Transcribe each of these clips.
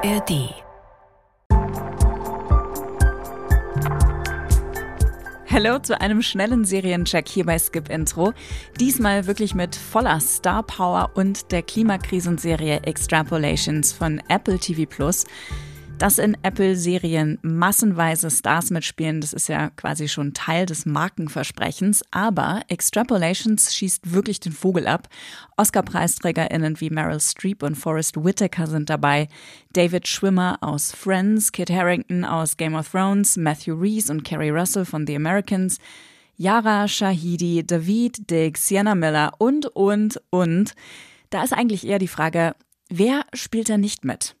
ARD. Hallo zu einem schnellen Seriencheck hier bei Skip Intro. Diesmal wirklich mit voller Star Power und der Klimakrisenserie Extrapolations von Apple TV Plus dass in Apple-Serien massenweise Stars mitspielen, das ist ja quasi schon Teil des Markenversprechens. Aber Extrapolations schießt wirklich den Vogel ab. Oscar-PreisträgerInnen wie Meryl Streep und Forrest Whitaker sind dabei. David Schwimmer aus Friends, Kit Harrington aus Game of Thrones, Matthew Reese und Kerry Russell von The Americans. Yara Shahidi, David Dick, Sienna Miller und, und, und. Da ist eigentlich eher die Frage, wer spielt da nicht mit?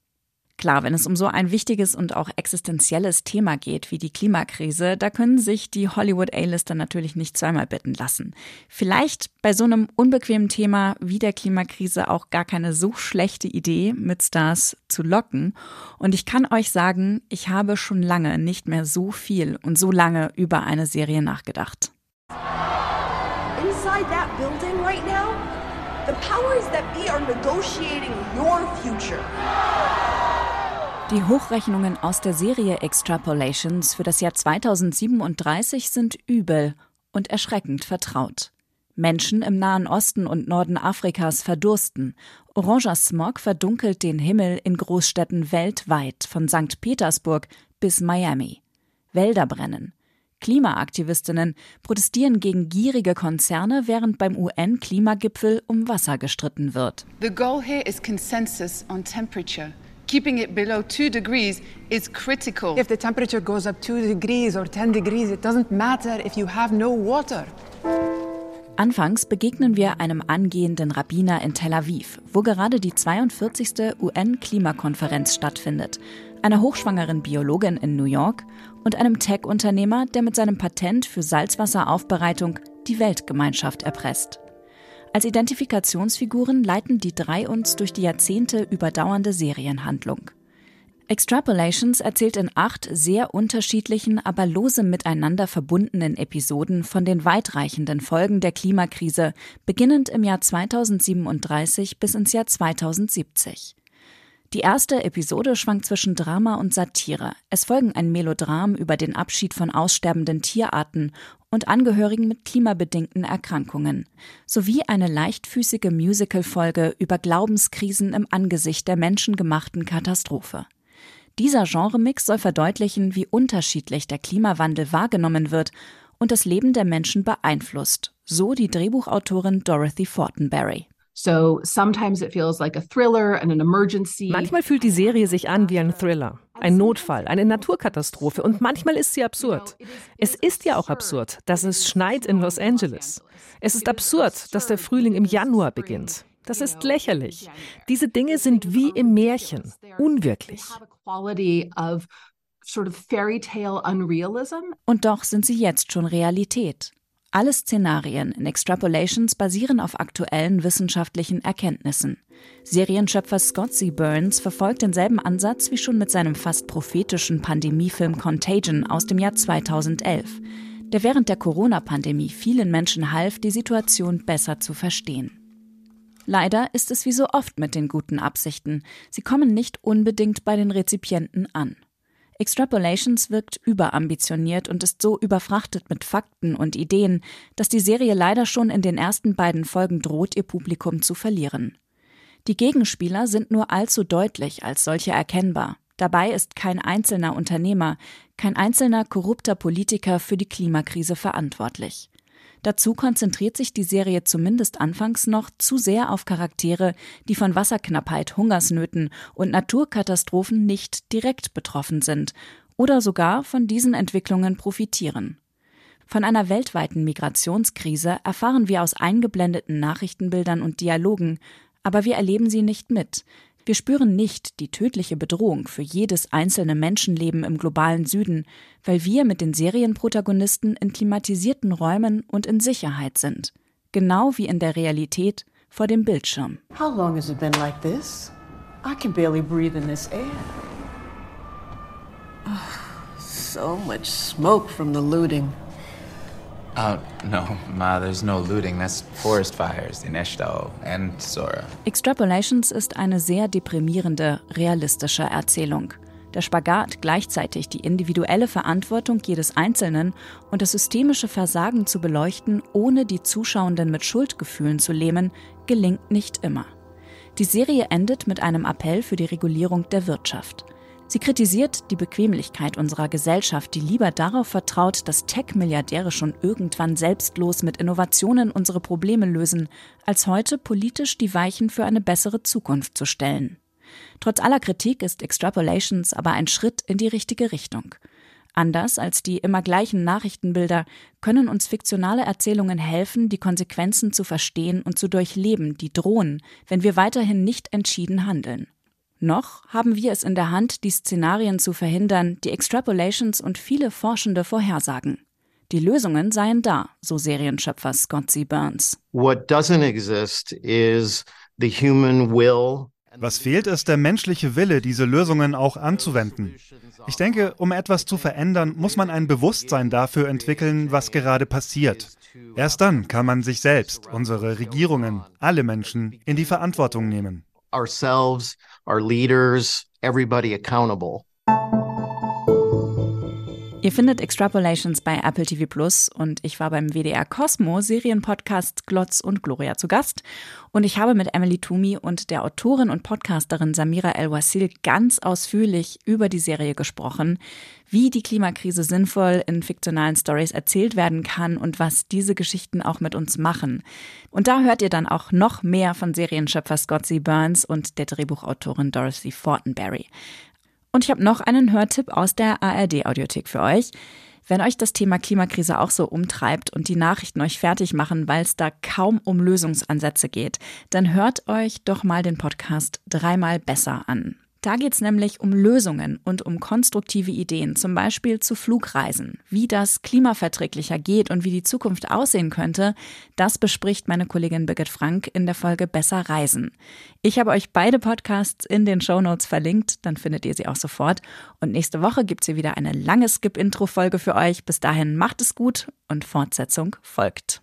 Klar, wenn es um so ein wichtiges und auch existenzielles Thema geht wie die Klimakrise, da können sich die Hollywood A-Lister natürlich nicht zweimal bitten lassen. Vielleicht bei so einem unbequemen Thema wie der Klimakrise auch gar keine so schlechte Idee, mit Stars zu locken. Und ich kann euch sagen, ich habe schon lange nicht mehr so viel und so lange über eine Serie nachgedacht. Inside that building right now, the powers that be are negotiating your future. Die Hochrechnungen aus der Serie Extrapolations für das Jahr 2037 sind übel und erschreckend vertraut. Menschen im Nahen Osten und Norden Afrikas verdursten. Oranger Smog verdunkelt den Himmel in Großstädten weltweit, von St. Petersburg bis Miami. Wälder brennen. Klimaaktivistinnen protestieren gegen gierige Konzerne, während beim UN-Klimagipfel um Wasser gestritten wird. The goal here is consensus on temperature. Keeping it below 2 degrees is critical. If the temperature goes up 2 degrees or 10 degrees, it doesn't matter if you have no water. Anfangs begegnen wir einem angehenden Rabbiner in Tel Aviv, wo gerade die 42. UN-Klimakonferenz stattfindet, einer hochschwangeren Biologin in New York und einem Tech-Unternehmer, der mit seinem Patent für Salzwasseraufbereitung die Weltgemeinschaft erpresst. Als Identifikationsfiguren leiten die drei uns durch die Jahrzehnte überdauernde Serienhandlung. Extrapolations erzählt in acht sehr unterschiedlichen, aber lose miteinander verbundenen Episoden von den weitreichenden Folgen der Klimakrise, beginnend im Jahr 2037 bis ins Jahr 2070. Die erste Episode schwankt zwischen Drama und Satire. Es folgen ein Melodram über den Abschied von aussterbenden Tierarten und Angehörigen mit klimabedingten Erkrankungen, sowie eine leichtfüßige Musicalfolge über Glaubenskrisen im Angesicht der menschengemachten Katastrophe. Dieser Genremix soll verdeutlichen, wie unterschiedlich der Klimawandel wahrgenommen wird und das Leben der Menschen beeinflusst, so die Drehbuchautorin Dorothy Fortenberry. So sometimes it feels like a thriller and an emergency. Manchmal fühlt die Serie sich an wie ein Thriller, ein Notfall, eine Naturkatastrophe und manchmal ist sie absurd. Es ist ja auch absurd, dass es schneit in Los Angeles. Es ist absurd, dass der Frühling im Januar beginnt. Das ist lächerlich. Diese Dinge sind wie im Märchen, unwirklich. Und doch sind sie jetzt schon Realität. Alle Szenarien in Extrapolations basieren auf aktuellen wissenschaftlichen Erkenntnissen. Serienschöpfer Scott C. Burns verfolgt denselben Ansatz wie schon mit seinem fast prophetischen Pandemiefilm Contagion aus dem Jahr 2011, der während der Corona-Pandemie vielen Menschen half, die Situation besser zu verstehen. Leider ist es wie so oft mit den guten Absichten. Sie kommen nicht unbedingt bei den Rezipienten an. Extrapolations wirkt überambitioniert und ist so überfrachtet mit Fakten und Ideen, dass die Serie leider schon in den ersten beiden Folgen droht, ihr Publikum zu verlieren. Die Gegenspieler sind nur allzu deutlich als solche erkennbar. Dabei ist kein einzelner Unternehmer, kein einzelner korrupter Politiker für die Klimakrise verantwortlich. Dazu konzentriert sich die Serie zumindest anfangs noch zu sehr auf Charaktere, die von Wasserknappheit, Hungersnöten und Naturkatastrophen nicht direkt betroffen sind oder sogar von diesen Entwicklungen profitieren. Von einer weltweiten Migrationskrise erfahren wir aus eingeblendeten Nachrichtenbildern und Dialogen, aber wir erleben sie nicht mit, wir spüren nicht die tödliche Bedrohung für jedes einzelne Menschenleben im globalen Süden, weil wir mit den Serienprotagonisten in klimatisierten Räumen und in Sicherheit sind. Genau wie in der Realität vor dem Bildschirm. How long has it been like this? I can barely breathe in this air. Oh, so much smoke from the looting. Oh, no, Ma, there's no looting. That's forest fires in Eshtau and Sora. Extrapolations ist eine sehr deprimierende, realistische Erzählung. Der Spagat, gleichzeitig die individuelle Verantwortung jedes Einzelnen und das systemische Versagen zu beleuchten, ohne die Zuschauenden mit Schuldgefühlen zu lähmen, gelingt nicht immer. Die Serie endet mit einem Appell für die Regulierung der Wirtschaft. Sie kritisiert die Bequemlichkeit unserer Gesellschaft, die lieber darauf vertraut, dass Tech-Milliardäre schon irgendwann selbstlos mit Innovationen unsere Probleme lösen, als heute politisch die Weichen für eine bessere Zukunft zu stellen. Trotz aller Kritik ist Extrapolations aber ein Schritt in die richtige Richtung. Anders als die immer gleichen Nachrichtenbilder können uns fiktionale Erzählungen helfen, die Konsequenzen zu verstehen und zu durchleben, die drohen, wenn wir weiterhin nicht entschieden handeln. Noch haben wir es in der Hand, die Szenarien zu verhindern, die Extrapolations und viele Forschende vorhersagen. Die Lösungen seien da, so Serienschöpfer Scott C. Burns. What doesn't exist is the human will was fehlt, ist der menschliche Wille, diese Lösungen auch anzuwenden. Ich denke, um etwas zu verändern, muss man ein Bewusstsein dafür entwickeln, was gerade passiert. Erst dann kann man sich selbst, unsere Regierungen, alle Menschen in die Verantwortung nehmen ourselves, our leaders, everybody accountable. Ihr findet Extrapolations bei Apple TV Plus und ich war beim WDR Cosmo Serienpodcast Glotz und Gloria zu Gast und ich habe mit Emily Toomey und der Autorin und Podcasterin Samira El-Wasil ganz ausführlich über die Serie gesprochen, wie die Klimakrise sinnvoll in fiktionalen Stories erzählt werden kann und was diese Geschichten auch mit uns machen. Und da hört ihr dann auch noch mehr von Serienschöpfer Scott C. Burns und der Drehbuchautorin Dorothy Fortenberry. Und ich habe noch einen Hörtipp aus der ARD-Audiothek für euch. Wenn euch das Thema Klimakrise auch so umtreibt und die Nachrichten euch fertig machen, weil es da kaum um Lösungsansätze geht, dann hört euch doch mal den Podcast dreimal besser an. Da geht es nämlich um Lösungen und um konstruktive Ideen, zum Beispiel zu Flugreisen. Wie das klimaverträglicher geht und wie die Zukunft aussehen könnte, das bespricht meine Kollegin Birgit Frank in der Folge Besser Reisen. Ich habe euch beide Podcasts in den Show Notes verlinkt, dann findet ihr sie auch sofort. Und nächste Woche gibt es hier wieder eine lange Skip-Intro-Folge für euch. Bis dahin macht es gut und Fortsetzung folgt.